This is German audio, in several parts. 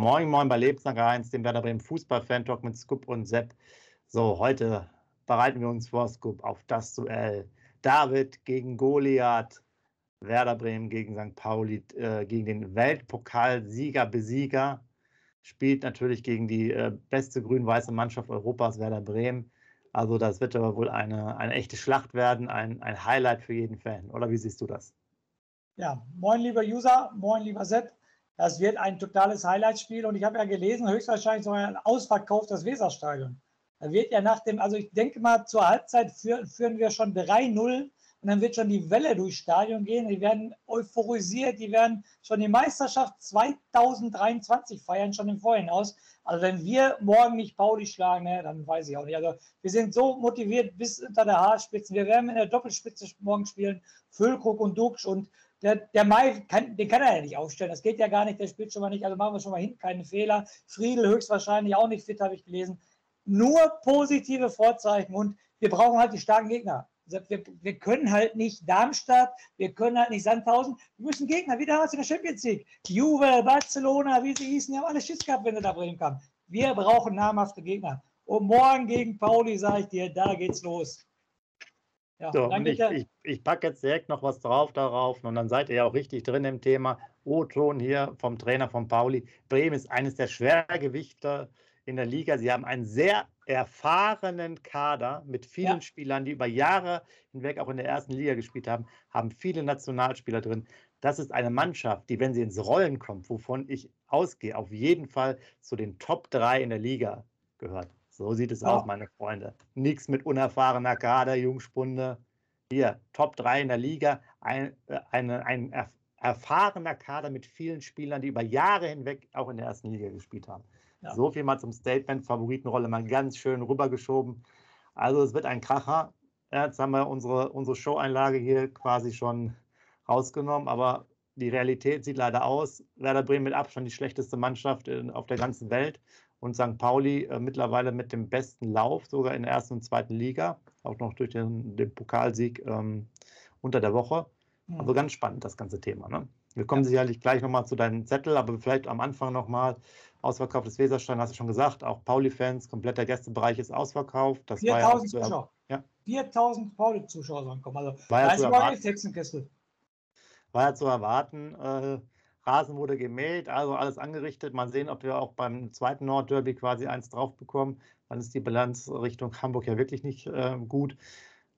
Moin, moin bei Lebenslange 1, dem Werder Bremen Fußball-Fan-Talk mit Scoop und Sepp. So, heute bereiten wir uns vor, Scoop, auf das Duell. David gegen Goliath, Werder Bremen gegen St. Pauli, äh, gegen den Weltpokalsieger-Besieger. Spielt natürlich gegen die äh, beste grün-weiße Mannschaft Europas, Werder Bremen. Also, das wird aber wohl eine, eine echte Schlacht werden, ein, ein Highlight für jeden Fan. Oder wie siehst du das? Ja, moin, lieber User, moin, lieber Sepp. Das wird ein totales Highlightspiel und ich habe ja gelesen, höchstwahrscheinlich sogar ein ausverkauftes Weserstadion. Da wird ja nach dem, also ich denke mal, zur Halbzeit führen, führen wir schon 3-0 und dann wird schon die Welle durchs Stadion gehen. Die werden euphorisiert, die werden schon die Meisterschaft 2023 feiern, schon im Vorhinaus. Also wenn wir morgen nicht Pauli schlagen, ne, dann weiß ich auch nicht. Also wir sind so motiviert bis unter der Haarspitze. Wir werden in der Doppelspitze morgen spielen, Füllkrug und Duxch und der, der Mai, kann, den kann er ja nicht aufstellen. Das geht ja gar nicht. Der spielt schon mal nicht. Also machen wir schon mal hin, keine Fehler. Friedel höchstwahrscheinlich auch nicht fit, habe ich gelesen. Nur positive Vorzeichen und wir brauchen halt die starken Gegner. Wir, wir, können halt nicht Darmstadt, wir können halt nicht Sandhausen. Wir müssen Gegner, wie damals in der Champions League. Juve, Barcelona, wie sie hießen, die haben alle Schiss gehabt, wenn sie da Bremen kamen. Wir brauchen namhafte Gegner. Und morgen gegen Pauli, sage ich dir, da geht's los. Ja, so, und ich, ich, ich packe jetzt direkt noch was drauf darauf und dann seid ihr ja auch richtig drin im Thema. O-Ton hier vom Trainer von Pauli. Bremen ist eines der Schwergewichter in der Liga. Sie haben einen sehr erfahrenen Kader mit vielen ja. Spielern, die über Jahre hinweg auch in der ersten Liga gespielt haben, haben viele Nationalspieler drin. Das ist eine Mannschaft, die, wenn sie ins Rollen kommt, wovon ich ausgehe, auf jeden Fall zu den Top 3 in der Liga gehört. So sieht es ja. aus, meine Freunde. Nichts mit unerfahrener Kader, Jungspunde. Hier, Top 3 in der Liga, ein, äh, eine, ein erfahrener Kader mit vielen Spielern, die über Jahre hinweg auch in der ersten Liga gespielt haben. Ja. So viel mal zum Statement, Favoritenrolle mal ganz schön rübergeschoben. Also es wird ein Kracher. Jetzt haben wir unsere, unsere Show-Einlage hier quasi schon rausgenommen, aber die Realität sieht leider aus. Werder Bremen mit Abstand die schlechteste Mannschaft in, auf der ganzen Welt und St. Pauli äh, mittlerweile mit dem besten Lauf, sogar in der ersten und zweiten Liga, auch noch durch den, den Pokalsieg ähm, unter der Woche. Mhm. Also ganz spannend, das ganze Thema. Ne? Wir kommen ja. sicherlich gleich nochmal zu deinem Zettel, aber vielleicht am Anfang nochmal. Ausverkauf des Weserstein, hast du schon gesagt, auch Pauli-Fans, kompletter Gästebereich ist ausverkauft. 4000 ja Zuschauer. Ja. 4000 Pauli-Zuschauer sollen kommen. Also, war ja, zu erwarten, war ja zu erwarten. Äh, Rasen wurde gemäht, also alles angerichtet. Mal sehen, ob wir auch beim zweiten Nordderby quasi eins drauf bekommen. Dann ist die Bilanz Richtung Hamburg ja wirklich nicht äh, gut.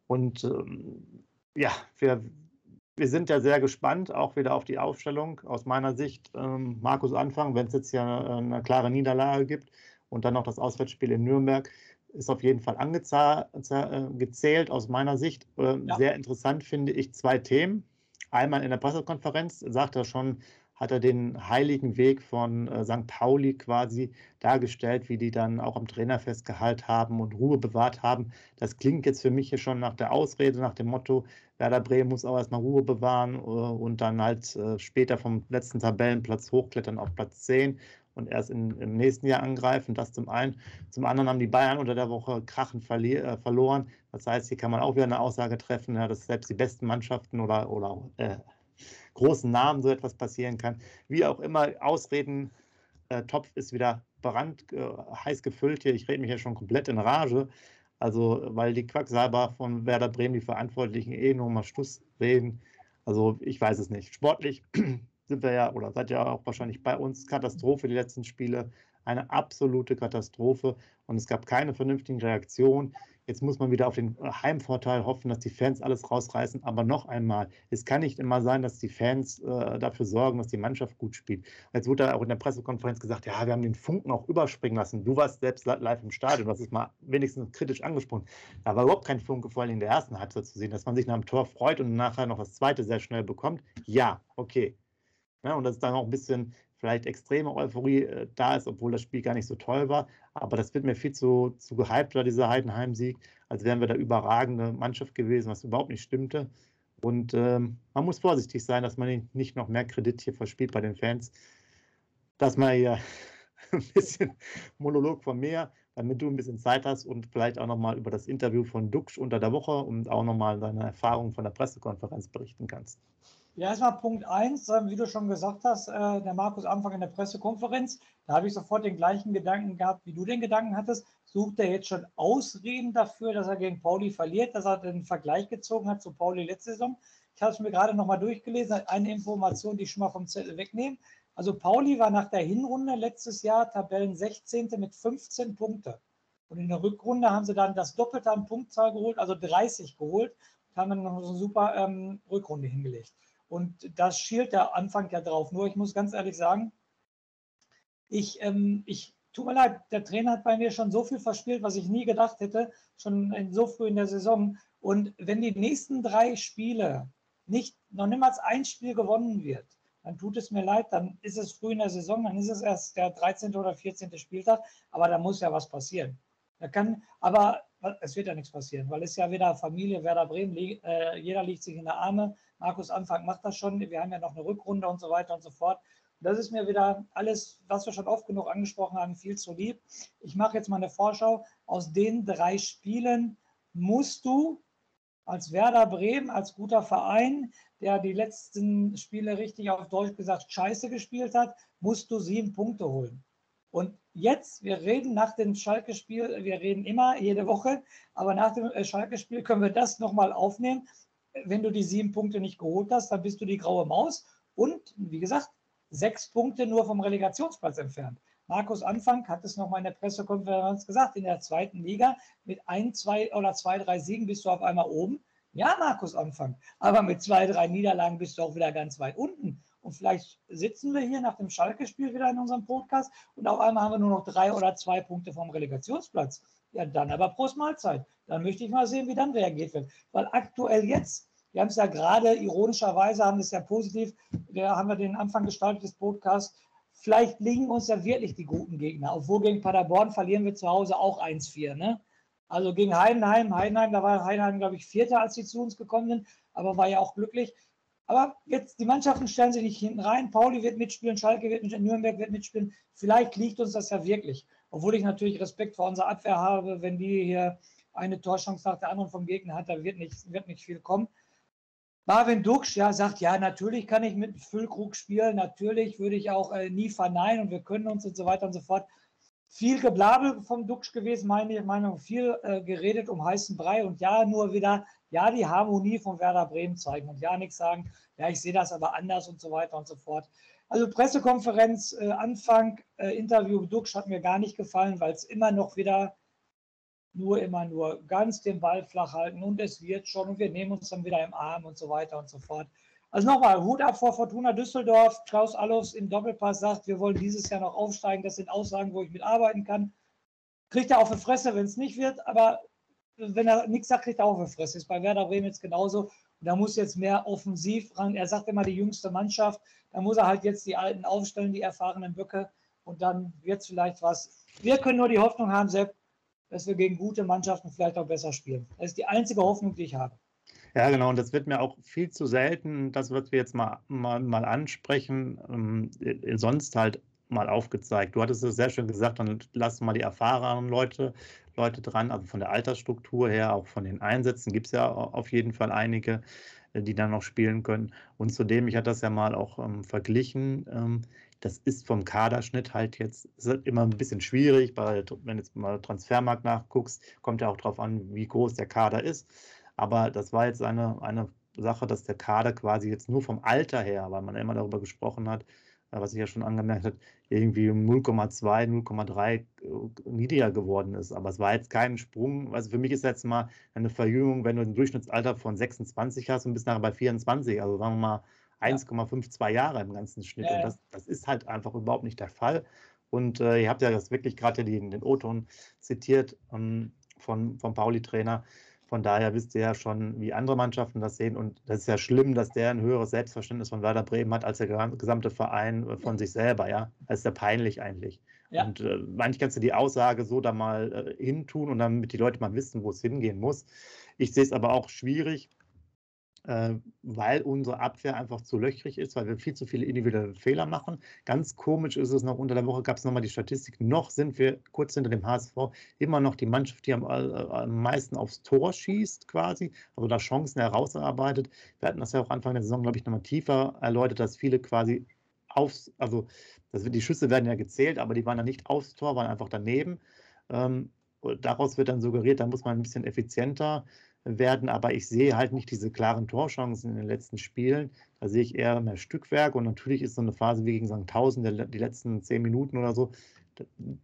Und ähm, ja, wir, wir sind ja sehr gespannt, auch wieder auf die Aufstellung. Aus meiner Sicht, ähm, Markus Anfang, wenn es jetzt ja eine, eine, klare Niederlage gibt und dann noch das Auswärtsspiel in Nürnberg, ist auf jeden Fall angezählt aus meiner Sicht. Äh, ja. Sehr interessant finde ich zwei Themen. Einmal in der Pressekonferenz sagt er schon, hat er den heiligen Weg von äh, St. Pauli quasi dargestellt, wie die dann auch am Trainerfest gehalten haben und Ruhe bewahrt haben. Das klingt jetzt für mich hier schon nach der Ausrede, nach dem Motto, Werder Bremen muss auch erstmal Ruhe bewahren äh, und dann halt äh, später vom letzten Tabellenplatz hochklettern auf Platz 10 und erst in, im nächsten Jahr angreifen. Das zum einen. Zum anderen haben die Bayern unter der Woche krachend äh, verloren. Das heißt, hier kann man auch wieder eine Aussage treffen, ja, dass selbst die besten Mannschaften oder, oder äh, großen Namen so etwas passieren kann. Wie auch immer, Ausreden, äh, Topf ist wieder brand, äh, heiß gefüllt hier. Ich rede mich ja schon komplett in Rage. Also, weil die Quacksalber von Werder Bremen, die Verantwortlichen, eh nur mal Schluss reden. Also, ich weiß es nicht. Sportlich sind wir ja, oder seid ihr auch wahrscheinlich bei uns, Katastrophe die letzten Spiele. Eine absolute Katastrophe. Und es gab keine vernünftigen Reaktionen. Jetzt muss man wieder auf den Heimvorteil hoffen, dass die Fans alles rausreißen. Aber noch einmal, es kann nicht immer sein, dass die Fans äh, dafür sorgen, dass die Mannschaft gut spielt. Jetzt wurde auch in der Pressekonferenz gesagt, ja, wir haben den Funken auch überspringen lassen. Du warst selbst live im Stadion, das ist mal wenigstens kritisch angesprochen. Da war überhaupt kein Funke, vor allem in der ersten Halbzeit zu sehen, dass man sich nach dem Tor freut und nachher noch das zweite sehr schnell bekommt. Ja, okay. Ja, und das ist dann auch ein bisschen vielleicht extreme Euphorie äh, da ist, obwohl das Spiel gar nicht so toll war. Aber das wird mir viel zu, zu gehypt, war dieser Heidenheim-Sieg, als wären wir da überragende Mannschaft gewesen, was überhaupt nicht stimmte. Und ähm, man muss vorsichtig sein, dass man nicht noch mehr Kredit hier verspielt bei den Fans. Dass man hier ein bisschen Monolog von mir, damit du ein bisschen Zeit hast und vielleicht auch nochmal über das Interview von Duxch unter der Woche und auch nochmal deine Erfahrungen von der Pressekonferenz berichten kannst. Ja, erstmal Punkt 1, ähm, wie du schon gesagt hast, äh, der Markus Anfang in der Pressekonferenz, da habe ich sofort den gleichen Gedanken gehabt, wie du den Gedanken hattest. Sucht er jetzt schon Ausreden dafür, dass er gegen Pauli verliert, dass er den Vergleich gezogen hat zu Pauli letzte Saison? Ich habe es mir gerade nochmal durchgelesen, eine Information, die ich schon mal vom Zettel wegnehme. Also Pauli war nach der Hinrunde letztes Jahr Tabellen 16. mit 15 Punkten. Und in der Rückrunde haben sie dann das Doppelte an Punktzahl geholt, also 30 geholt, und haben dann noch so eine super ähm, Rückrunde hingelegt. Und das schielt der Anfang ja drauf. Nur ich muss ganz ehrlich sagen, ich, ähm, ich tut mir leid, der Trainer hat bei mir schon so viel verspielt, was ich nie gedacht hätte, schon in, so früh in der Saison. Und wenn die nächsten drei Spiele nicht, noch niemals ein Spiel gewonnen wird, dann tut es mir leid, dann ist es früh in der Saison, dann ist es erst der 13. oder 14. Spieltag, aber da muss ja was passieren. Da kann, aber es wird ja nichts passieren, weil es ja wieder Familie Werder Bremen, äh, jeder liegt sich in der Arme. Markus Anfang macht das schon. Wir haben ja noch eine Rückrunde und so weiter und so fort. Das ist mir wieder alles, was wir schon oft genug angesprochen haben, viel zu lieb. Ich mache jetzt mal eine Vorschau. Aus den drei Spielen musst du als Werder Bremen, als guter Verein, der die letzten Spiele richtig auf Deutsch gesagt scheiße gespielt hat, musst du sieben Punkte holen. Und jetzt, wir reden nach dem Schalke-Spiel, wir reden immer jede Woche, aber nach dem äh, Schalke-Spiel können wir das nochmal aufnehmen. Wenn du die sieben Punkte nicht geholt hast, dann bist du die graue Maus. Und wie gesagt, sechs Punkte nur vom Relegationsplatz entfernt. Markus Anfang hat es nochmal in der Pressekonferenz gesagt, in der zweiten Liga mit ein, zwei oder zwei, drei Siegen bist du auf einmal oben. Ja, Markus Anfang, aber mit zwei, drei Niederlagen bist du auch wieder ganz weit unten. Und vielleicht sitzen wir hier nach dem Schalke-Spiel wieder in unserem Podcast und auf einmal haben wir nur noch drei oder zwei Punkte vom Relegationsplatz. Ja, dann aber Prost Mahlzeit. Dann möchte ich mal sehen, wie dann reagiert wird. Weil aktuell jetzt, wir haben es ja gerade ironischerweise, haben es ja positiv, da haben wir den Anfang gestaltet des Podcasts, vielleicht liegen uns ja wirklich die guten Gegner. Obwohl gegen Paderborn verlieren wir zu Hause auch 1-4. Ne? Also gegen Heidenheim, Heidenheim, da war Heidenheim, glaube ich, Vierter, als sie zu uns gekommen sind, aber war ja auch glücklich. Aber jetzt, die Mannschaften stellen sich nicht hinten rein. Pauli wird mitspielen, Schalke wird mitspielen, Nürnberg wird mitspielen. Vielleicht liegt uns das ja wirklich. Obwohl ich natürlich Respekt vor unserer Abwehr habe, wenn die hier eine Torchance nach der anderen vom Gegner hat, da wird nicht, wird nicht viel kommen. Marvin Duksch ja, sagt, ja, natürlich kann ich mit Füllkrug spielen, natürlich würde ich auch äh, nie verneinen und wir können uns und so weiter und so fort. Viel Geblabel vom Duksch gewesen, meine Meinung, viel äh, geredet um heißen Brei und ja, nur wieder ja die Harmonie von Werder Bremen zeigen und ja nichts sagen, ja, ich sehe das aber anders und so weiter und so fort. Also Pressekonferenz, äh, Anfang, äh, Interview Dux hat mir gar nicht gefallen, weil es immer noch wieder nur immer nur ganz den Ball flach halten und es wird schon und wir nehmen uns dann wieder im Arm und so weiter und so fort. Also nochmal, Hut ab vor Fortuna Düsseldorf. Klaus Allofs im Doppelpass sagt, wir wollen dieses Jahr noch aufsteigen. Das sind Aussagen, wo ich mitarbeiten kann. Kriegt er auf die Fresse, wenn es nicht wird, aber wenn er nichts sagt, kriegt er auch eine Fresse. Ist bei Werder Bremen jetzt genauso. Da muss jetzt mehr offensiv ran. Er sagt immer die jüngste Mannschaft. Da muss er halt jetzt die Alten aufstellen, die erfahrenen Böcke. Und dann wird es vielleicht was. Wir können nur die Hoffnung haben, Sepp, dass wir gegen gute Mannschaften vielleicht auch besser spielen. Das ist die einzige Hoffnung, die ich habe. Ja, genau. Und das wird mir auch viel zu selten, das, was wir jetzt mal, mal, mal ansprechen, ähm, sonst halt mal aufgezeigt. Du hattest es sehr schön gesagt, dann lass mal die erfahrenen Leute Leute dran, also von der Altersstruktur her, auch von den Einsätzen gibt es ja auf jeden Fall einige, äh, die dann noch spielen können. Und zudem, ich hatte das ja mal auch ähm, verglichen, ähm, das ist vom Kaderschnitt halt jetzt halt immer ein bisschen schwierig, weil wenn jetzt mal Transfermarkt nachguckst, kommt ja auch darauf an, wie groß der Kader ist. Aber das war jetzt eine, eine Sache, dass der Kader quasi jetzt nur vom Alter her, weil man immer darüber gesprochen hat, was ich ja schon angemerkt habe, irgendwie um 0,2, 0,3 äh, niedriger geworden ist. Aber es war jetzt kein Sprung. Also für mich ist jetzt mal eine Verjüngung, wenn du ein Durchschnittsalter von 26 hast und bist nachher bei 24, also sagen wir mal 1,52 Jahre im ganzen Schnitt. Und das, das ist halt einfach überhaupt nicht der Fall. Und äh, ihr habt ja das wirklich gerade den, den O-Ton zitiert ähm, von, vom Pauli-Trainer. Von daher wisst ihr ja schon, wie andere Mannschaften das sehen. Und das ist ja schlimm, dass der ein höheres Selbstverständnis von Werder Bremen hat als der gesamte Verein äh, von sich selber. Ja, das ist ja peinlich eigentlich. Ja. Und äh, manchmal kannst du die Aussage so da mal äh, hintun und damit die Leute mal wissen, wo es hingehen muss. Ich sehe es aber auch schwierig, weil unsere Abwehr einfach zu löchrig ist, weil wir viel zu viele individuelle Fehler machen. Ganz komisch ist es noch, unter der Woche gab es nochmal die Statistik, noch sind wir kurz hinter dem HSV immer noch die Mannschaft, die am, äh, am meisten aufs Tor schießt quasi, also da Chancen herausarbeitet. Wir hatten das ja auch Anfang der Saison, glaube ich, nochmal tiefer erläutert, dass viele quasi aufs, also das, die Schüsse werden ja gezählt, aber die waren dann nicht aufs Tor, waren einfach daneben. Ähm, daraus wird dann suggeriert, da muss man ein bisschen effizienter werden, aber ich sehe halt nicht diese klaren Torchancen in den letzten Spielen. Da sehe ich eher mehr Stückwerk und natürlich ist so eine Phase wie gegen St. Tausend, die letzten zehn Minuten oder so,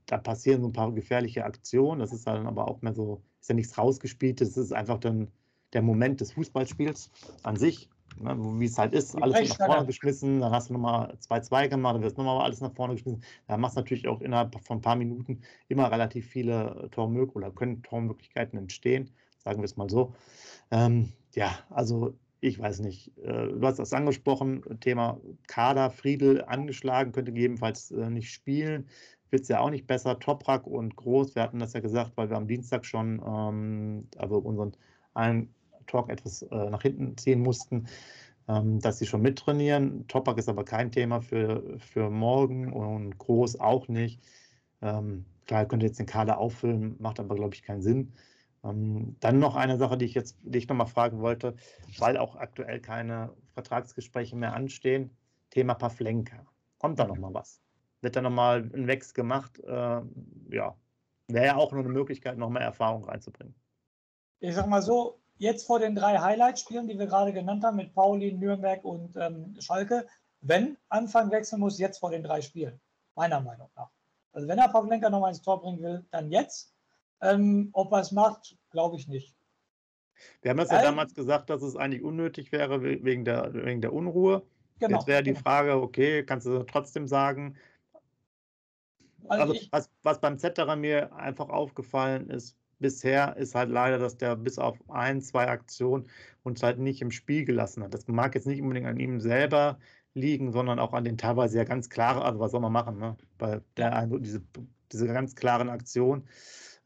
da passieren so ein paar gefährliche Aktionen. Das ist dann aber auch mehr so, ist ja nichts rausgespielt, das ist einfach dann der Moment des Fußballspiels an sich, ne, wie es halt ist, alles nach vorne geschmissen, dann hast du nochmal 2-2 gemacht, dann wird nochmal alles nach vorne geschmissen. Da machst du natürlich auch innerhalb von ein paar Minuten immer relativ viele Tormöglichkeiten oder können Tormöglichkeiten entstehen sagen wir es mal so. Ähm, ja, also ich weiß nicht. Äh, du hast das angesprochen, Thema Kader, Friedel angeschlagen, könnte gegebenenfalls äh, nicht spielen. Wird es ja auch nicht besser. Toprak und Groß, wir hatten das ja gesagt, weil wir am Dienstag schon ähm, also unseren einen Talk etwas äh, nach hinten ziehen mussten, ähm, dass sie schon mittrainieren. Toprak ist aber kein Thema für, für morgen und Groß auch nicht. Ähm, klar, könnte jetzt den Kader auffüllen, macht aber, glaube ich, keinen Sinn. Ähm, dann noch eine Sache, die ich jetzt dich nochmal fragen wollte, weil auch aktuell keine Vertragsgespräche mehr anstehen. Thema Pavlenka. Kommt da nochmal was? Wird da nochmal ein Wechsel gemacht? Äh, ja, wäre ja auch nur eine Möglichkeit, noch mehr Erfahrung reinzubringen. Ich sag mal so, jetzt vor den drei Highlight-Spielen, die wir gerade genannt haben, mit Pauli, Nürnberg und ähm, Schalke, wenn Anfang wechseln muss, jetzt vor den drei Spielen, meiner Meinung nach. Also wenn er Pavlenka nochmal ins Tor bringen will, dann jetzt. Ähm, ob er es macht, glaube ich nicht. Wir haben das ja damals gesagt, dass es eigentlich unnötig wäre wegen der, wegen der Unruhe. Genau, Jetzt wäre die genau. Frage, okay, kannst du trotzdem sagen, also, also was, was beim Zetterer mir einfach aufgefallen ist, bisher ist halt leider, dass der bis auf ein, zwei Aktionen uns halt nicht im Spiel gelassen hat. Das mag jetzt nicht unbedingt an ihm selber liegen, sondern auch an den teilweise ja ganz klaren, also was soll man machen, ne? Bei der, also diese, diese ganz klaren Aktionen.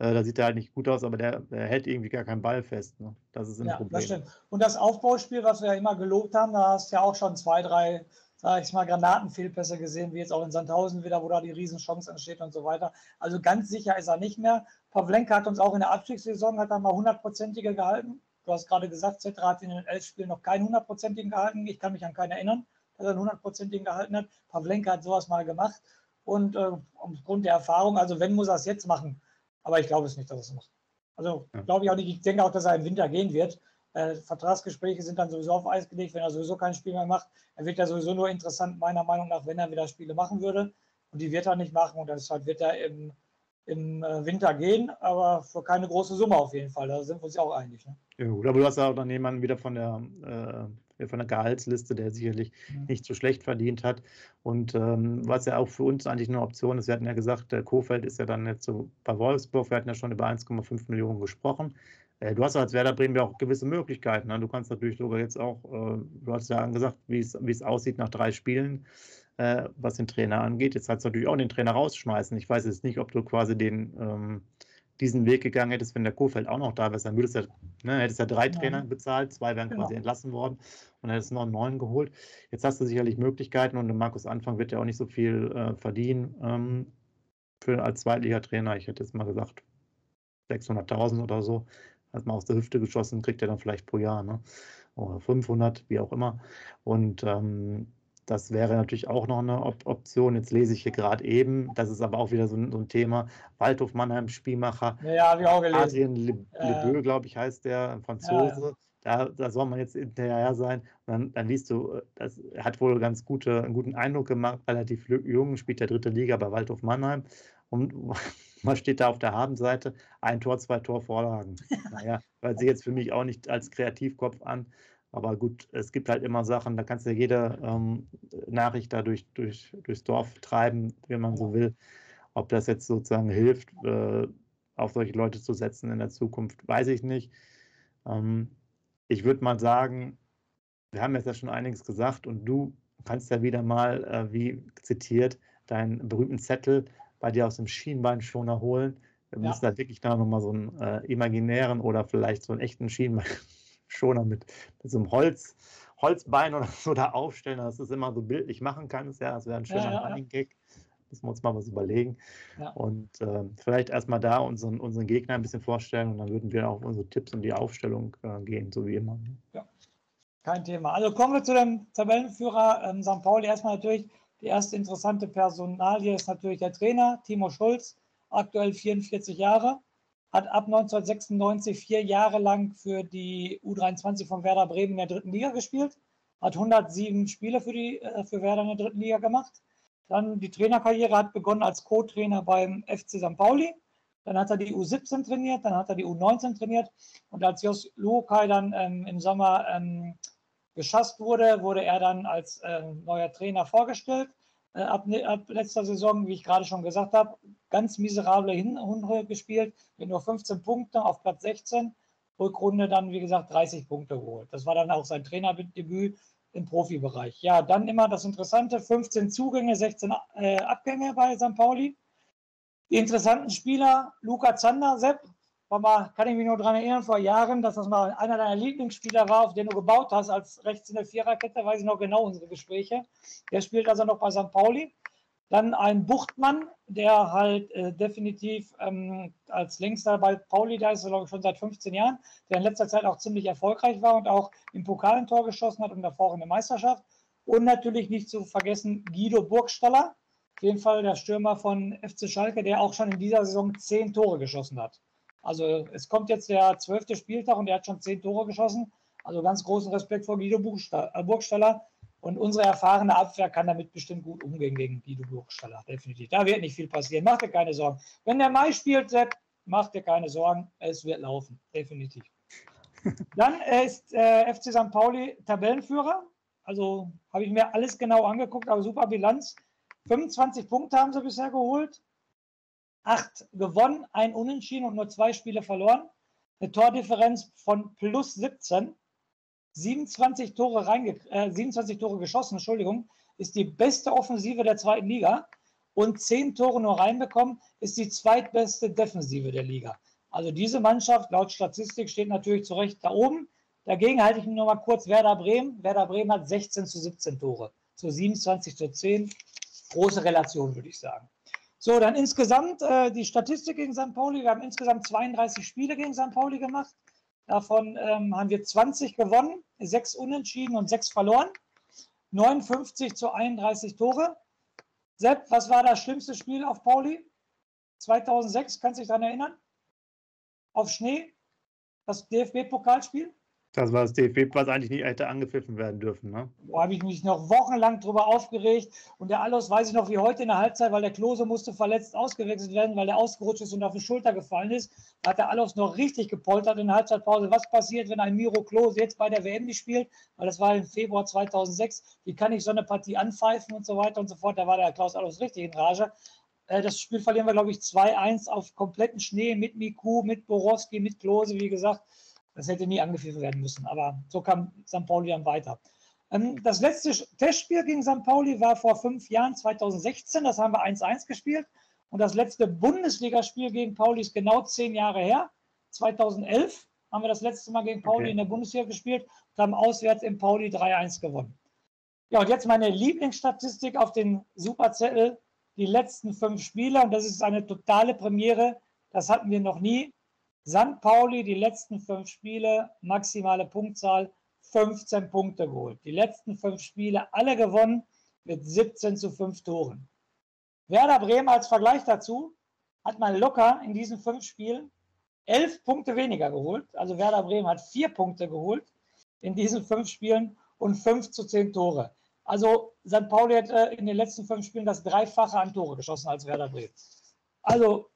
Äh, da sieht er halt nicht gut aus, aber der, der, hält irgendwie gar keinen Ball fest. Ne? Das ist ein ja, Problem. Das stimmt. Und das Aufbauspiel, was wir ja immer gelobt haben, da hast du ja auch schon zwei, drei, sag ich mal, Granatenfehlpässe gesehen, wie jetzt auch in Sandhausen wieder, wo da die Riesenchance entsteht und so weiter. Also ganz sicher ist er nicht mehr. Pavlenka hat uns auch in der Abstiegssaison hat er mal hundertprozentige gehalten. Du hast gerade gesagt, Zetra hat in den elf Spielen noch keinen hundertprozentigen gehalten. Ich kann mich an keinen erinnern, dass er einen hundertprozentigen gehalten hat. Pavlenka hat sowas mal gemacht. Und äh, aufgrund der Erfahrung, also wenn muss er es jetzt machen, aber ich glaube es nicht, dass er es macht. Also ja. glaube ich auch nicht. Ich denke auch, dass er im Winter gehen wird. Äh, Vertragsgespräche sind dann sowieso auf Eis gelegt, wenn er sowieso kein Spiel mehr macht. Er wird ja sowieso nur interessant, meiner Meinung nach, wenn er wieder Spiele machen würde. Und die wird er nicht machen. Und deshalb wird er im, im äh, Winter gehen, aber für keine große Summe auf jeden Fall. Da sind wir uns ja auch einig. Ne? Ja, gut, aber du hast ja auch dann jemanden wieder von der äh, von der Gehaltsliste, der sicherlich mhm. nicht so schlecht verdient hat. Und ähm, was ja auch für uns eigentlich eine Option ist, wir hatten ja gesagt, der Kofeld ist ja dann jetzt so bei Wolfsburg, wir hatten ja schon über 1,5 Millionen gesprochen. Äh, du hast als Werder Bremen ja auch gewisse Möglichkeiten. Ne? Du kannst natürlich sogar jetzt auch, äh, du hast ja gesagt, wie es aussieht nach drei Spielen, äh, was den Trainer angeht. Jetzt kannst du natürlich auch den Trainer rausschmeißen. Ich weiß jetzt nicht, ob du quasi den ähm, diesen Weg gegangen hättest, wenn der Kofeld auch noch da wäre, dann würdest du ja, ne, hättest ja drei Trainer bezahlt, zwei wären genau. quasi entlassen worden und hättest noch einen neuen geholt. Jetzt hast du sicherlich Möglichkeiten und Markus Anfang wird ja auch nicht so viel äh, verdienen ähm, für, als Zweitligatrainer. Ich hätte jetzt mal gesagt 600.000 oder so. Hat mal aus der Hüfte geschossen, kriegt er dann vielleicht pro Jahr, ne? Oder 500, wie auch immer. Und ähm, das wäre natürlich auch noch eine Op Option. Jetzt lese ich hier gerade eben, das ist aber auch wieder so ein, so ein Thema. Waldhof Mannheim, Spielmacher. Ja, habe ich auch gelesen. Adrien Le. Lebeu, glaube ich, heißt der, Franzose. Ja, da, da soll man jetzt hinterher sein. Und dann, dann liest du, das hat wohl ganz gute, einen guten Eindruck gemacht, relativ jung, spielt der dritte Liga bei Waldhof Mannheim. Und man steht da auf der Habenseite, ein Tor, zwei Torvorlagen. naja, weil sie jetzt für mich auch nicht als Kreativkopf an. Aber gut, es gibt halt immer Sachen, da kannst du ja jede ähm, Nachricht da durch, durch, durchs Dorf treiben, wenn man so will. Ob das jetzt sozusagen hilft, äh, auf solche Leute zu setzen in der Zukunft, weiß ich nicht. Ähm, ich würde mal sagen, wir haben jetzt ja schon einiges gesagt und du kannst ja wieder mal, äh, wie zitiert, deinen berühmten Zettel bei dir aus dem Schienbeinschoner holen. Wir ja. müssen da wirklich da nochmal so einen äh, imaginären oder vielleicht so einen echten Schienbeinschoner mit, mit so einem Holz, Holzbein oder so da aufstellen, dass du es immer so bildlich machen kannst. Ja, das wäre ein schöner ja, Running Gag. Müssen wir uns mal was überlegen. Ja. Und äh, vielleicht erstmal da unseren, unseren Gegner ein bisschen vorstellen und dann würden wir auch unsere Tipps und die Aufstellung äh, gehen, so wie immer. Ne? Ja, kein Thema. Also kommen wir zu dem Tabellenführer ähm, St. Pauli. Erstmal natürlich die erste interessante Personalie ist natürlich der Trainer, Timo Schulz, aktuell 44 Jahre, hat ab 1996 vier Jahre lang für die U23 von Werder Bremen in der dritten Liga gespielt, hat 107 Spiele für, die, äh, für Werder in der dritten Liga gemacht dann die Trainerkarriere hat begonnen als Co-Trainer beim FC St. Pauli. Dann hat er die U17 trainiert, dann hat er die U19 trainiert. Und als Jos Lukai dann ähm, im Sommer ähm, geschasst wurde, wurde er dann als ähm, neuer Trainer vorgestellt. Äh, ab, ne, ab, letzter Saison, wie ich gerade schon gesagt habe, ganz miserable Hinrunde gespielt, mit nur 15 Punkten auf Platz 16. Rückrunde dann, wie gesagt, 30 Punkte geholt. Das war dann auch sein Trainerdebüt im Profibereich. Ja, dann immer das Interessante, 15 Zugänge, 16 äh, Abgänge bei St. Pauli. Die interessanten Spieler, Luca Zander, Sepp, mal, kann ich mich nur daran erinnern, vor Jahren, dass das mal einer deiner Lieblingsspieler war, auf den du gebaut hast, als rechts in der Viererkette, weiß ich noch genau unsere Gespräche. Der spielt also noch bei St. Pauli. Dann ein Buchtmann, der halt äh, definitiv ähm, als längster bei Pauli da ist, glaube ich, schon seit 15 Jahren, der in letzter Zeit auch ziemlich erfolgreich war und auch im Pokal ein Tor geschossen hat und davor in der Meisterschaft. Und natürlich nicht zu vergessen Guido Burgstaller, auf jeden Fall der Stürmer von FC Schalke, der auch schon in dieser Saison zehn Tore geschossen hat. Also es kommt jetzt der zwölfte Spieltag und er hat schon zehn Tore geschossen. Also ganz großen Respekt vor Guido Burgstaller und unsere erfahrene Abwehr kann damit bestimmt gut umgehen gegen Guido Burgstaller. Definitiv. Da wird nicht viel passieren. Macht dir keine Sorgen. Wenn der Mai spielt, Sepp, macht dir keine Sorgen. Es wird laufen. Definitiv. Dann ist äh, FC St. Pauli Tabellenführer. Also habe ich mir alles genau angeguckt, aber super Bilanz. 25 Punkte haben sie bisher geholt. Acht gewonnen, ein Unentschieden und nur zwei Spiele verloren. Eine Tordifferenz von plus 17. 27 Tore, reinge äh, 27 Tore geschossen, Entschuldigung, ist die beste Offensive der zweiten Liga und 10 Tore nur reinbekommen, ist die zweitbeste Defensive der Liga. Also diese Mannschaft laut Statistik steht natürlich zu Recht da oben. Dagegen halte ich noch mal kurz Werder Bremen. Werder Bremen hat 16 zu 17 Tore, zu 27 zu 10. Große Relation, würde ich sagen. So, dann insgesamt äh, die Statistik gegen St. Pauli. Wir haben insgesamt 32 Spiele gegen St. Pauli gemacht. Davon ähm, haben wir 20 gewonnen, 6 unentschieden und 6 verloren. 59 zu 31 Tore. Sepp, was war das schlimmste Spiel auf Pauli? 2006, kannst du dich daran erinnern? Auf Schnee? Das DFB-Pokalspiel? Das war das DFB, was eigentlich nicht hätte angepfiffen werden dürfen. Ne? Da habe ich mich noch wochenlang drüber aufgeregt. Und der Allos weiß ich noch wie heute in der Halbzeit, weil der Klose musste verletzt ausgewechselt werden, weil der ausgerutscht ist und auf die Schulter gefallen ist. Da hat der Allos noch richtig gepoltert in der Halbzeitpause. Was passiert, wenn ein Miro Klose jetzt bei der WM nicht spielt? Weil das war im Februar 2006. Wie kann ich so eine Partie anpfeifen und so weiter und so fort? Da war der Klaus Allos richtig in Rage. Äh, das Spiel verlieren wir, glaube ich, 2-1 auf kompletten Schnee mit Miku, mit Borowski, mit Klose, wie gesagt. Das hätte nie angepfiffen werden müssen, aber so kam St. Pauli dann weiter. Ähm, das letzte Testspiel gegen St. Pauli war vor fünf Jahren, 2016. Das haben wir 1-1 gespielt. Und das letzte Bundesligaspiel gegen Pauli ist genau zehn Jahre her. 2011 haben wir das letzte Mal gegen Pauli okay. in der Bundesliga gespielt und haben auswärts in Pauli 3-1 gewonnen. Ja, und jetzt meine Lieblingsstatistik auf den Superzettel. Die letzten fünf Spiele, und das ist eine totale Premiere. Das hatten wir noch nie. St. Pauli die letzten fünf Spiele, maximale Punktzahl 15 Punkte geholt. Die letzten fünf Spiele alle gewonnen mit 17 zu 5 Toren. Werder Bremen als Vergleich dazu hat man locker in diesen fünf Spielen elf Punkte weniger geholt. Also Werder Bremen hat vier Punkte geholt in diesen fünf Spielen und fünf zu zehn Tore. Also St. Pauli hat äh, in den letzten fünf Spielen das Dreifache an Tore geschossen als Werder Bremen. Also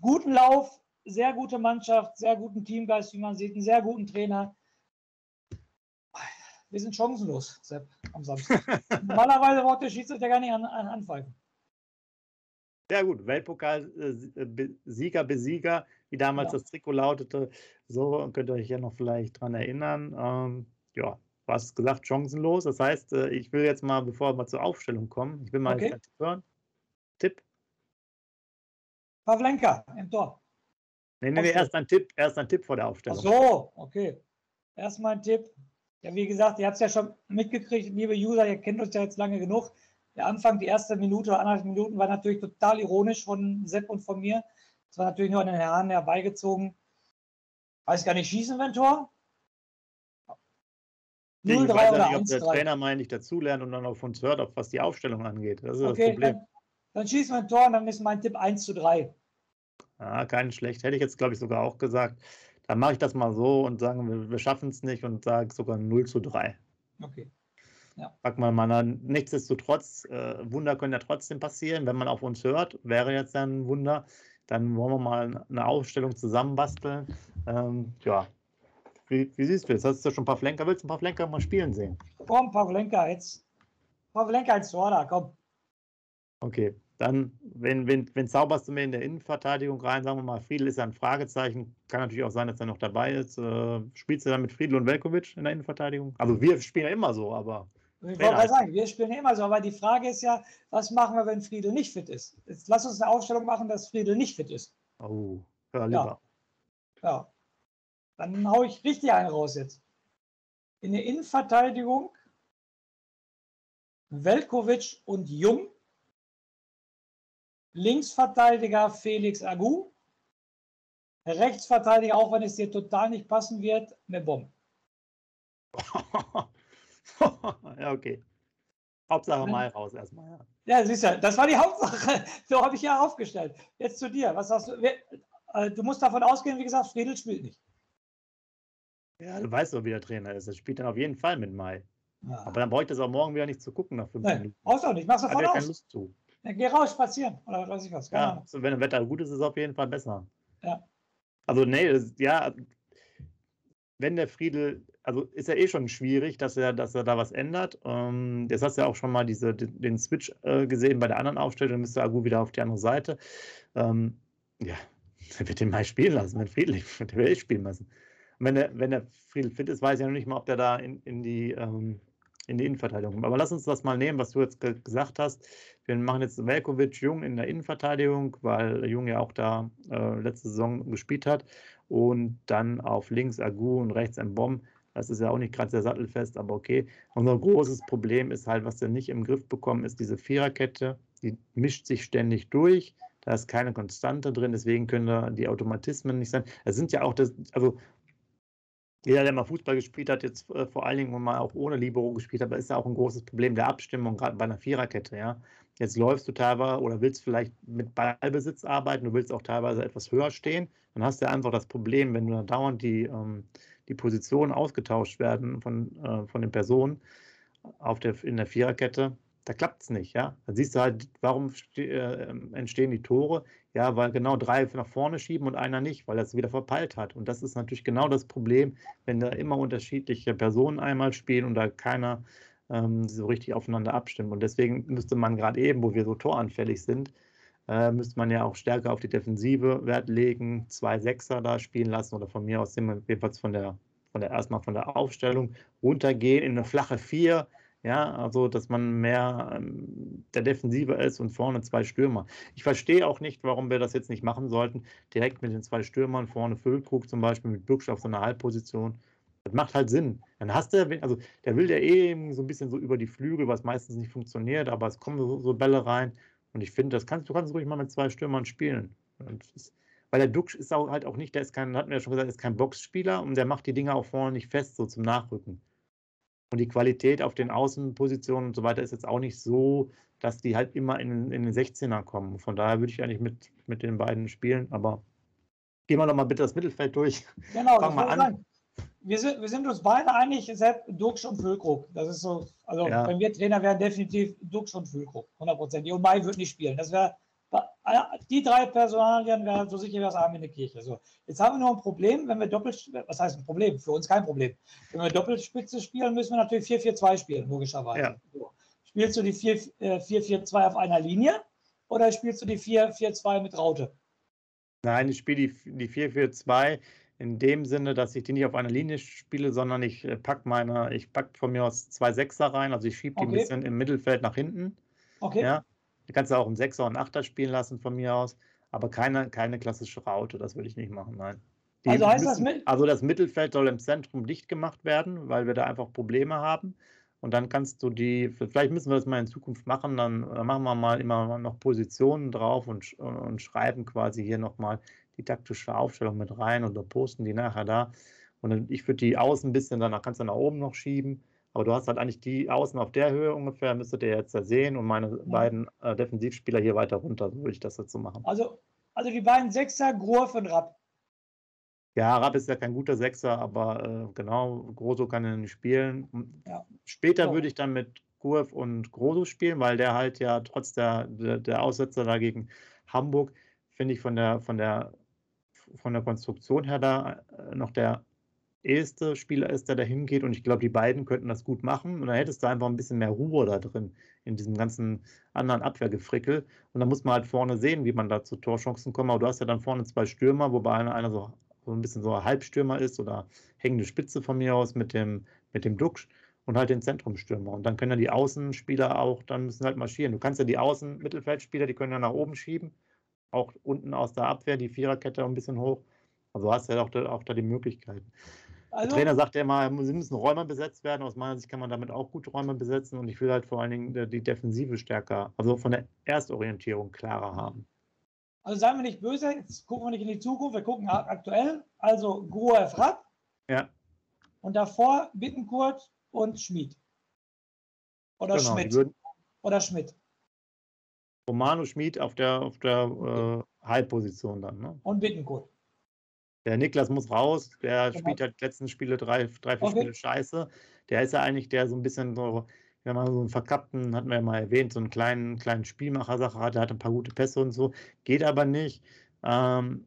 guten Lauf, sehr gute Mannschaft, sehr guten Teamgeist, wie man sieht, einen sehr guten Trainer. Wir sind chancenlos, Sepp, am Samstag. Normalerweise braucht der Schiedsrichter gar nicht an, an, anpfeifen. Ja gut, Weltpokalsieger, Besieger, wie damals ja. das Trikot lautete. So könnt ihr euch ja noch vielleicht dran erinnern. Ähm, ja, was gesagt, chancenlos. Das heißt, äh, ich will jetzt mal, bevor wir zur Aufstellung kommen, ich will mal okay. Hören. Tipp. Pavlenka im Tor. Nee, nee, nee, erst ein Tipp, erst ein Tipp vor der Aufstellung. Ach so, okay. Erstmal ein Tipp. Ja, wie gesagt, ihr habt es ja schon mitgekriegt, liebe User, ihr kennt uns ja jetzt lange genug. Der Anfang, die erste Minute oder anderthalb Minuten war natürlich total ironisch von Sepp und von mir. Es war natürlich nur an den Herren herbeigezogen. Weiß gar nicht, schießen wir ein Tor? 0, ich weiß ja nicht, ob der Trainer mal nicht dazulernt und dann auf uns hört, auf was die Aufstellung angeht. Das ist okay, das Problem. Dann, dann schießen wir ein Tor und dann ist mein Tipp 1 zu 3. Ja, kein schlecht. Hätte ich jetzt, glaube ich, sogar auch gesagt. Dann mache ich das mal so und sagen, wir, wir schaffen es nicht und sage sogar 0 zu 3. Okay. Ja. Sag mal, man, nichtsdestotrotz, äh, Wunder können ja trotzdem passieren. Wenn man auf uns hört, wäre jetzt ein Wunder. Dann wollen wir mal eine Aufstellung zusammenbasteln. Ähm, ja, wie, wie, siehst du das? Hast du schon ein paar Flenker? Willst du ein paar Flenker mal spielen sehen? Komm, Pavlenka jetzt. Pavlenka als Tor komm. Okay, dann, wenn, wenn, wenn zauberst du mir in der Innenverteidigung rein, sagen wir mal, Friedel ist ja ein Fragezeichen. Kann natürlich auch sein, dass er noch dabei ist. Äh, spielst du dann mit Friedel und Velkovic in der Innenverteidigung? Also wir spielen ja immer so, aber. Ich wollte mal sagen, wir spielen ja immer so, aber die Frage ist ja, was machen wir, wenn Friedel nicht fit ist? Jetzt lass uns eine Aufstellung machen, dass Friedel nicht fit ist. Oh, hör lieber. Ja. ja. Dann haue ich richtig einen raus jetzt. In der Innenverteidigung Velkovic und Jung. Linksverteidiger Felix Agu. Rechtsverteidiger, auch wenn es dir total nicht passen wird, Mebom. ja, okay. Hauptsache mal raus erstmal. Ja. ja, siehst du, das war die Hauptsache. So habe ich ja aufgestellt. Jetzt zu dir. Was hast du? Äh, du musst davon ausgehen, wie gesagt, Friedel spielt nicht. Ja, du weißt doch, wie der Trainer ist. Er spielt dann auf jeden Fall mit Mai. Ja. Aber dann brauche ich das auch morgen wieder nicht zu gucken nach fünf Nein, Minuten. Auch nicht, mach's sofort aus. keine Lust zu. Ja, geh raus, spazieren oder weiß ich was. ja, so, wenn das Wetter gut ist, ist es auf jeden Fall besser. Ja. Also, nee, das, ja, wenn der Friedel, also ist ja eh schon schwierig, dass er, dass er da was ändert. Ähm, jetzt hast du ja auch schon mal diese, den Switch äh, gesehen bei der anderen Aufstellung, dann müsste Agu wieder auf die andere Seite. Ähm, ja, der wird den mal spielen lassen, wenn Friedel, der will spielen lassen wenn der, wenn der Friedel fit ist, weiß ich ja noch nicht mal, ob der da in, in, die, ähm, in die Innenverteidigung. Aber lass uns das mal nehmen, was du jetzt ge gesagt hast. Wir machen jetzt Velkovic Jung in der Innenverteidigung, weil Jung ja auch da äh, letzte Saison gespielt hat. Und dann auf links Agu und rechts Mbom. Das ist ja auch nicht gerade sehr sattelfest, aber okay. Unser großes Problem ist halt, was wir nicht im Griff bekommen, ist diese Viererkette. Die mischt sich ständig durch. Da ist keine Konstante drin, deswegen können da die Automatismen nicht sein. Es sind ja auch das, also jeder, der mal Fußball gespielt hat, jetzt äh, vor allen Dingen mal auch ohne Libero gespielt hat, ist ja auch ein großes Problem der Abstimmung, gerade bei einer Viererkette. Ja? Jetzt läufst du teilweise oder willst vielleicht mit Ballbesitz arbeiten, du willst auch teilweise etwas höher stehen, dann hast du ja einfach das Problem, wenn du da dauernd die, ähm, die Positionen ausgetauscht werden von, äh, von den Personen auf der, in der Viererkette, da klappt es nicht, ja. Dann siehst du halt, warum äh, entstehen die Tore? Ja, weil genau drei nach vorne schieben und einer nicht, weil er es wieder verpeilt hat. Und das ist natürlich genau das Problem, wenn da immer unterschiedliche Personen einmal spielen und da keiner ähm, so richtig aufeinander abstimmt. Und deswegen müsste man gerade eben, wo wir so toranfällig sind, äh, müsste man ja auch stärker auf die Defensive Wert legen, zwei Sechser da spielen lassen oder von mir aus jedenfalls von der, von der erstmal von der Aufstellung runtergehen in eine flache Vier ja, also dass man mehr ähm, der Defensive ist und vorne zwei Stürmer. Ich verstehe auch nicht, warum wir das jetzt nicht machen sollten. Direkt mit den zwei Stürmern, vorne Füllkrug zum Beispiel mit Bürgsch auf so einer Halbposition. Das macht halt Sinn. Dann hast du, also der will ja eh so ein bisschen so über die Flügel, was meistens nicht funktioniert, aber es kommen so, so Bälle rein. Und ich finde, das kannst du kannst ruhig mal mit zwei Stürmern spielen. Ist, weil der Duxch ist auch halt auch nicht, der ist kein, hatten wir ja schon gesagt, ist kein Boxspieler und der macht die Dinger auch vorne nicht fest, so zum Nachrücken. Und die Qualität auf den Außenpositionen und so weiter ist jetzt auch nicht so, dass die halt immer in, in den 16er kommen. Von daher würde ich eigentlich mit, mit den beiden spielen. Aber gehen wir doch mal bitte das Mittelfeld durch. Genau, Fang mal an. wir sind, wir sind uns beide einig, Sepp, Dux und Füllkrug. Das ist so, also ja. wenn wir Trainer wären, definitiv Dux und Füllkrug, 100%. Und Mai wird nicht spielen. Das wäre, die drei Personalien wären so sicher wie das Arm in der Kirche. So, jetzt haben wir nur ein Problem, wenn wir doppelt, was heißt ein Problem? Für uns kein Problem. Wenn wir Doppelspitze spielen, müssen wir natürlich 4-4-2 spielen, logischerweise. Ja. So. Spielst du die 4-4-2 äh, auf einer Linie oder spielst du die 4-4-2 mit Raute? Nein, ich spiele die 4-4-2 in dem Sinne, dass ich die nicht auf einer Linie spiele, sondern ich äh, packe meine, ich packe von mir aus zwei Sechser rein, also ich schiebe die okay. ein bisschen im Mittelfeld nach hinten. Okay. Ja. Du kannst auch einen Sechser und einen Achter spielen lassen von mir aus, aber keine, keine klassische Raute, das würde ich nicht machen, nein. Die also heißt müssen, das mit Also das Mittelfeld soll im Zentrum dicht gemacht werden, weil wir da einfach Probleme haben. Und dann kannst du die, vielleicht müssen wir das mal in Zukunft machen, dann, dann machen wir mal immer noch Positionen drauf und, und schreiben quasi hier nochmal didaktische Aufstellung mit rein oder posten die nachher da. Und ich würde die außen ein bisschen, danach kannst du nach oben noch schieben. Aber du hast halt eigentlich die Außen auf der Höhe ungefähr, müsstet ihr jetzt da sehen und meine ja. beiden äh, Defensivspieler hier weiter runter, so würde ich das jetzt so machen. Also, also die beiden Sechser, Grof und Rapp. Ja, Rapp ist ja kein guter Sechser, aber äh, genau, Groso kann er nicht spielen. Ja. Später so. würde ich dann mit Kurv und Groso spielen, weil der halt ja trotz der, der, der Aussetzer dagegen Hamburg, finde ich, von der, von der von der Konstruktion her da äh, noch der erste Spieler ist, der da hingeht. Und ich glaube, die beiden könnten das gut machen. Und dann hättest du einfach ein bisschen mehr Ruhe da drin, in diesem ganzen anderen Abwehrgefrickel. Und dann muss man halt vorne sehen, wie man da zu Torchancen kommt. Aber du hast ja dann vorne zwei Stürmer, wobei einer, einer so, so ein bisschen so ein Halbstürmer ist oder hängende Spitze von mir aus mit dem, mit dem Duxch und halt den Zentrumstürmer. Und dann können ja die Außenspieler auch, dann müssen halt marschieren. Du kannst ja die Außen-Mittelfeldspieler, die können ja nach oben schieben auch unten aus der Abwehr die Viererkette ein bisschen hoch. Also hast du ja auch da, auch da die Möglichkeiten. Also, der Trainer sagt ja immer, sie müssen Räume besetzt werden. Aus meiner Sicht kann man damit auch gut Räume besetzen und ich will halt vor allen Dingen die Defensive stärker, also von der Erstorientierung klarer haben. Also seien wir nicht böse, jetzt gucken wir nicht in die Zukunft, wir gucken aktuell. Also Gruev Rapp. Ja. Und davor Bittenkurt und Schmid. Oder genau, Schmidt. Oder Schmidt. Romano Schmid auf der, auf der äh, Halbposition dann. Ne? Und Bittencourt. Der Niklas muss raus, der genau. spielt halt die letzten Spiele drei, drei vier okay. Spiele scheiße. Der ist ja eigentlich der so ein bisschen so, wenn man so einen verkappten, hatten wir ja mal erwähnt, so einen kleinen, kleinen Spielmacher-Sache hat, der hat ein paar gute Pässe und so, geht aber nicht. Ähm,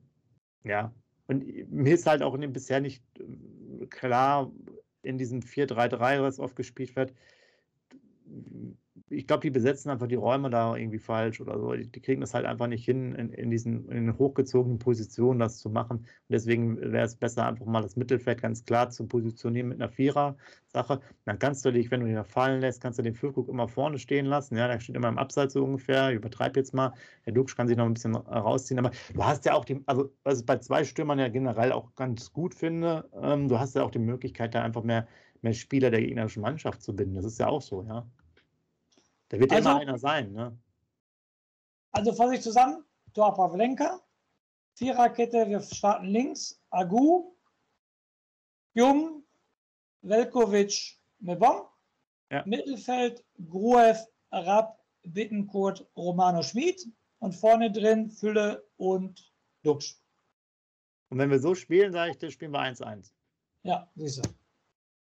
ja, und mir ist halt auch in dem bisher nicht äh, klar, in diesem 4-3-3, was oft gespielt wird, ich glaube, die besetzen einfach die Räume da irgendwie falsch oder so. Die, die kriegen das halt einfach nicht hin, in, in diesen in hochgezogenen Positionen das zu machen. Und deswegen wäre es besser, einfach mal das Mittelfeld ganz klar zu positionieren mit einer Vierer-Sache. Dann kannst du dich, wenn du ihn fallen lässt, kannst du den Füllkrug immer vorne stehen lassen. Ja, der steht immer im Abseits so ungefähr. Ich übertreibe jetzt mal. Der Duxch kann sich noch ein bisschen rausziehen. Aber du hast ja auch die, also was ich bei zwei Stürmern ja generell auch ganz gut finde, ähm, du hast ja auch die Möglichkeit, da einfach mehr, mehr Spieler der gegnerischen Mannschaft zu binden. Das ist ja auch so, ja. Da wird ja also, immer einer sein, ne? Also fasse ich zusammen. Tor Pavlenka, Viererkette, wir starten links, Agu, Jung, Velkovic, Mebon, ja. Mittelfeld, Gruev, Rapp, Bittenkurt, Romano Schmid und vorne drin Fülle und Duxch. Und wenn wir so spielen, sage ich, dann spielen wir 1-1. Ja, siehst du.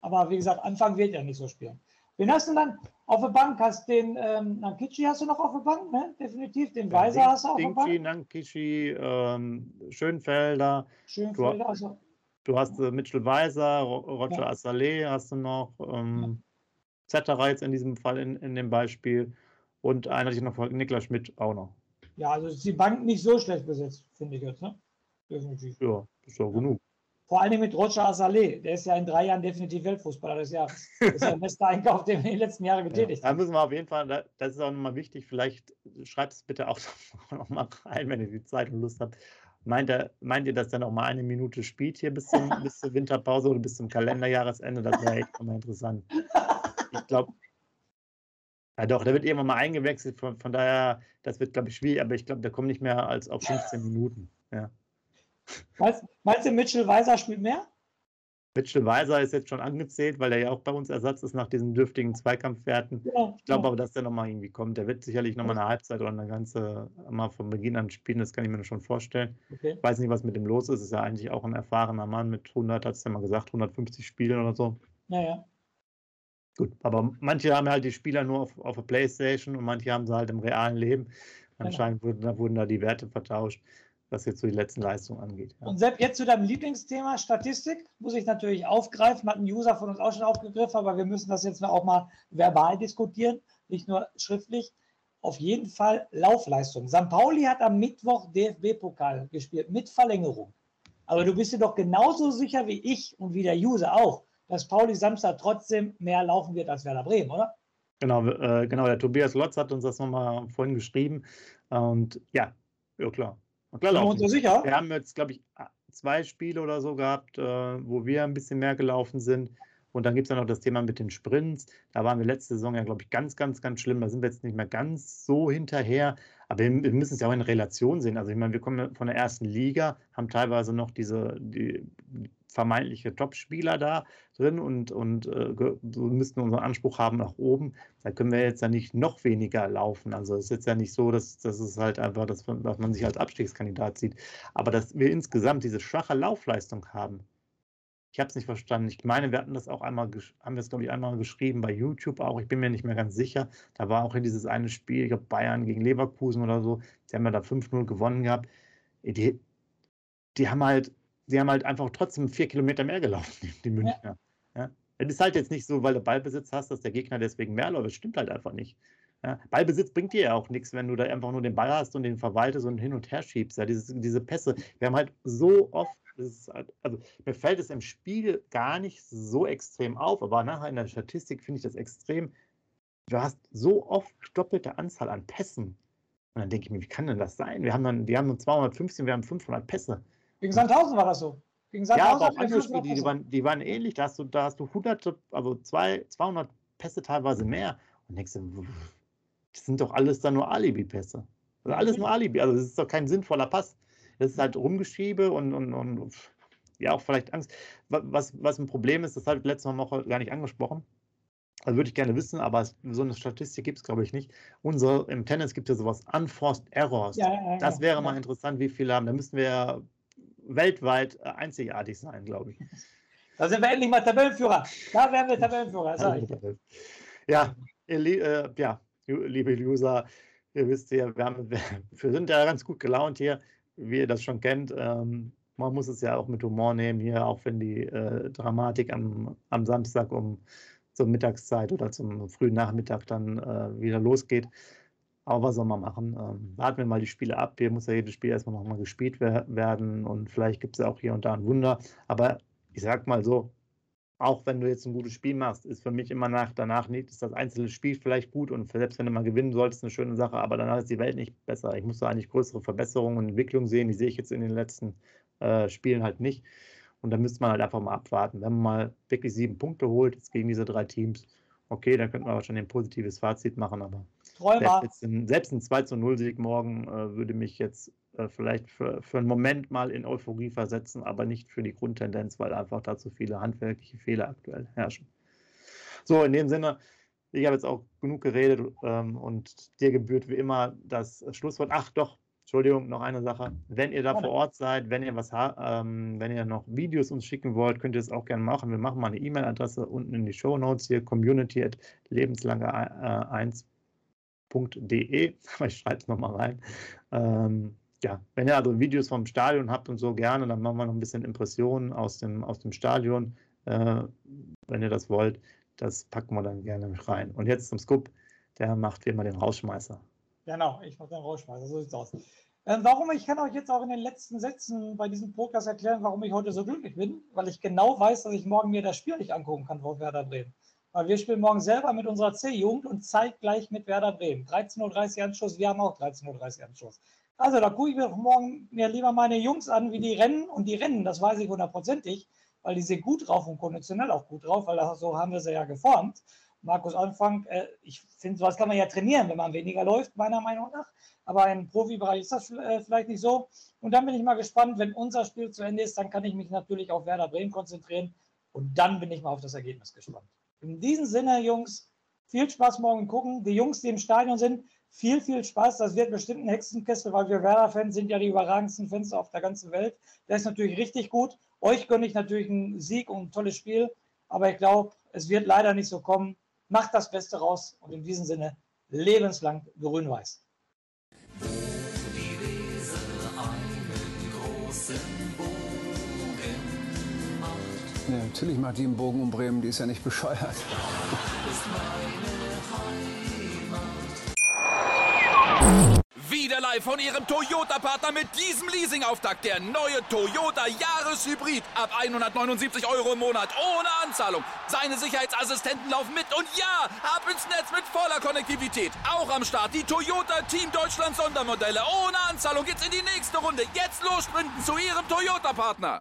Aber wie gesagt, Anfang wird ja nicht so spielen. Wen hast du dann auf der Bank? Hast den ähm, Nankichi hast du noch auf der Bank, ne? Definitiv. Den Weiser ja, hast du auf der Bank. Nankichi, ähm, Schönfelder. Schönfelder, du, also. Du hast äh, Mitchell Weiser, Roger ja. Assalé hast du noch. Ähm, ja. Zetterer jetzt in diesem Fall in, in dem Beispiel. Und einer ich noch Niklas Schmidt auch noch. Ja, also ist die Bank nicht so schlecht besetzt, finde ich jetzt, ne? Definitiv. Ja, ist ja genug. Vor allem mit Roger Azaleh. Der ist ja in drei Jahren definitiv Weltfußballer des Jahres. Das ist ja der beste Einkauf, den wir in den letzten Jahren getätigt haben. Ja, da müssen wir auf jeden Fall, das ist auch nochmal wichtig, vielleicht schreibt es bitte auch nochmal rein, wenn ihr die Zeit und Lust habt. Meint ihr, meint ihr, dass der noch mal eine Minute spielt hier bis, zum, bis zur Winterpause oder bis zum Kalenderjahresende? Das wäre echt nochmal interessant. Ich glaube, ja doch, der wird irgendwann mal eingewechselt, von, von daher, das wird, glaube ich, schwierig, aber ich glaube, der kommt nicht mehr als auf 15 Minuten. Ja. Meinst, meinst du, Mitchell Weiser spielt mehr? Mitchell Weiser ist jetzt schon angezählt, weil er ja auch bei uns Ersatz ist nach diesen dürftigen Zweikampfwerten. Ja, ich glaube ja. aber, dass der nochmal irgendwie kommt. Der wird sicherlich nochmal eine Halbzeit oder eine ganze mal von Beginn an spielen, das kann ich mir schon vorstellen. Okay. Ich weiß nicht, was mit dem los ist. Ist ja eigentlich auch ein erfahrener Mann mit 100, hat es ja mal gesagt, 150 Spielen oder so. Naja. Gut, aber manche haben halt die Spieler nur auf, auf der Playstation und manche haben sie halt im realen Leben. Genau. Anscheinend wurden, da wurden da die Werte vertauscht was jetzt so die letzten Leistungen angeht. Ja. Und Sepp, jetzt zu deinem Lieblingsthema Statistik, muss ich natürlich aufgreifen, hat ein User von uns auch schon aufgegriffen, aber wir müssen das jetzt auch mal verbal diskutieren, nicht nur schriftlich. Auf jeden Fall Laufleistung. St. Pauli hat am Mittwoch DFB-Pokal gespielt mit Verlängerung. Aber du bist dir doch genauso sicher wie ich und wie der User auch, dass Pauli Samstag trotzdem mehr laufen wird als Werder Bremen, oder? Genau, äh, genau. Der Tobias Lotz hat uns das nochmal vorhin geschrieben. Und ja, ja klar. Klar, Sind wir uns sicher? Wir haben jetzt, glaube ich, zwei Spiele oder so gehabt, äh, wo wir ein bisschen mehr gelaufen sind. Und dann gibt es ja noch das Thema mit den Sprints. Da waren wir letzte Saison ja, glaube ich, ganz, ganz, ganz schlimm. Da sind wir jetzt nicht mehr ganz so hinterher. Aber wir, wir müssen es ja auch in Relation sehen. Also ich meine, wir kommen von der ersten Liga, haben teilweise noch diese die vermeintliche Top-Spieler da drin und, und äh, müssten unseren Anspruch haben nach oben. Da können wir jetzt ja nicht noch weniger laufen. Also es ist jetzt ja nicht so, dass, dass es halt einfach, dass man, dass man sich als Abstiegskandidat sieht. Aber dass wir insgesamt diese schwache Laufleistung haben, ich habe es nicht verstanden. Ich meine, wir hatten das auch einmal, haben wir es, glaube ich, einmal geschrieben bei YouTube auch. Ich bin mir nicht mehr ganz sicher. Da war auch in dieses eine Spiel, ich glaube, Bayern gegen Leverkusen oder so. Die haben ja da 5-0 gewonnen gehabt. Die, die haben halt, die haben halt einfach trotzdem vier Kilometer mehr gelaufen, die Münchner. Ja. ja. Es ist halt jetzt nicht so, weil du Ballbesitz hast, dass der Gegner deswegen mehr läuft. Das stimmt halt einfach nicht. Ja, Ballbesitz bringt dir ja auch nichts, wenn du da einfach nur den Ball hast und den verwaltest und hin und her schiebst. Ja, dieses, diese Pässe. Wir haben halt so oft Halt, also mir fällt es im Spiel gar nicht so extrem auf, aber nachher in der Statistik finde ich das extrem. Du hast so oft doppelte Anzahl an Pässen. Und dann denke ich mir, wie kann denn das sein? Wir haben dann, die haben nur 215, wir haben 500 Pässe. Gegen Sandhausen war das so. Gegen Sandhausen ja, aber auch andere Spiele, die, die, waren, die waren ähnlich. Da hast du, da hast du hunderte, also zwei, 200 Pässe teilweise mehr. Und denkst du, das sind doch alles dann nur Alibi-Pässe. Also alles nur Alibi. Also das ist doch kein sinnvoller Pass. Das ist halt Rumgeschiebe und, und, und ja, auch vielleicht Angst. Was, was ein Problem ist, das habe ich letzte Woche gar nicht angesprochen. Also würde ich gerne wissen, aber so eine Statistik gibt es, glaube ich, nicht. Unser, Im Tennis gibt es ja sowas, Unforced Errors. Ja, ja, das wäre ja. mal interessant, wie viele haben. Da müssten wir weltweit äh, einzigartig sein, glaube ich. Da sind wir endlich mal Tabellenführer. Da wären wir Tabellenführer. Ja, äh, ja, liebe User, ihr wisst ja, wir, haben, wir sind ja ganz gut gelaunt hier wie ihr das schon kennt, ähm, man muss es ja auch mit Humor nehmen hier, auch wenn die äh, Dramatik am, am Samstag um zur Mittagszeit oder zum frühen Nachmittag dann äh, wieder losgeht. Aber was soll man machen? Ähm, warten wir mal die Spiele ab. Hier muss ja jedes Spiel erstmal nochmal gespielt werden und vielleicht gibt es ja auch hier und da ein Wunder. Aber ich sag mal so, auch wenn du jetzt ein gutes Spiel machst, ist für mich immer nach, danach nicht, ist das einzelne Spiel vielleicht gut und selbst wenn du mal gewinnen solltest, eine schöne Sache, aber danach ist die Welt nicht besser. Ich muss da eigentlich größere Verbesserungen und Entwicklungen sehen, die sehe ich jetzt in den letzten äh, Spielen halt nicht. Und da müsste man halt einfach mal abwarten. Wenn man mal wirklich sieben Punkte holt, jetzt gegen diese drei Teams, okay, dann könnte man wahrscheinlich ein positives Fazit machen, aber selbst ein, selbst ein 2 zu 0 Sieg morgen äh, würde mich jetzt äh, vielleicht für, für einen Moment mal in Euphorie versetzen, aber nicht für die Grundtendenz, weil einfach da zu viele handwerkliche Fehler aktuell herrschen. So, in dem Sinne, ich habe jetzt auch genug geredet ähm, und dir gebührt wie immer das Schlusswort. Ach doch, Entschuldigung, noch eine Sache. Wenn ihr da vor Ort seid, wenn ihr was ähm, wenn ihr noch Videos uns schicken wollt, könnt ihr es auch gerne machen. Wir machen mal eine E-Mail-Adresse unten in die Show Notes hier, community at lebenslange1.de. Ich schreibe es nochmal rein. Ähm, ja, wenn ihr also Videos vom Stadion habt und so gerne, dann machen wir noch ein bisschen Impressionen aus dem, aus dem Stadion, äh, wenn ihr das wollt. Das packen wir dann gerne rein. Und jetzt zum Scoop, der macht wie immer den Rausschmeißer. Genau, ich mache den Rausschmeißer, so sieht's aus. Ähm, warum, ich kann euch jetzt auch in den letzten Sätzen bei diesem Podcast erklären, warum ich heute so glücklich bin, weil ich genau weiß, dass ich morgen mir das Spiel nicht angucken kann vor Werder Bremen. Weil wir spielen morgen selber mit unserer C-Jugend und zeitgleich mit Werder Bremen. 13.30 Uhr Anschluss, wir haben auch 13.30 Uhr Anschluss. Also da gucke ich mir morgen mir lieber meine Jungs an, wie die rennen. Und die rennen, das weiß ich hundertprozentig, weil die sind gut drauf und konditionell auch gut drauf, weil das, so haben wir sie ja geformt. Markus Anfang, äh, ich finde, sowas kann man ja trainieren, wenn man weniger läuft, meiner Meinung nach. Aber im Profibereich ist das äh, vielleicht nicht so. Und dann bin ich mal gespannt, wenn unser Spiel zu Ende ist, dann kann ich mich natürlich auf Werder Bremen konzentrieren. Und dann bin ich mal auf das Ergebnis gespannt. In diesem Sinne, Jungs, viel Spaß morgen gucken. Die Jungs, die im Stadion sind, viel, viel Spaß. Das wird bestimmt ein Hexenkessel, weil wir Werder-Fans sind ja die überragendsten Fans auf der ganzen Welt. Der ist natürlich richtig gut. Euch gönne ich natürlich einen Sieg und ein tolles Spiel. Aber ich glaube, es wird leider nicht so kommen. Macht das Beste raus und in diesem Sinne lebenslang grün-weiß. Ja, natürlich macht die einen Bogen um Bremen, die ist ja nicht bescheuert. Wieder live von Ihrem Toyota-Partner mit diesem Leasing-Auftakt. Der neue Toyota Jahreshybrid. Ab 179 Euro im Monat. Ohne Anzahlung. Seine Sicherheitsassistenten laufen mit. Und ja, ab ins Netz mit voller Konnektivität. Auch am Start die Toyota Team Deutschland Sondermodelle. Ohne Anzahlung geht's in die nächste Runde. Jetzt los zu Ihrem Toyota-Partner.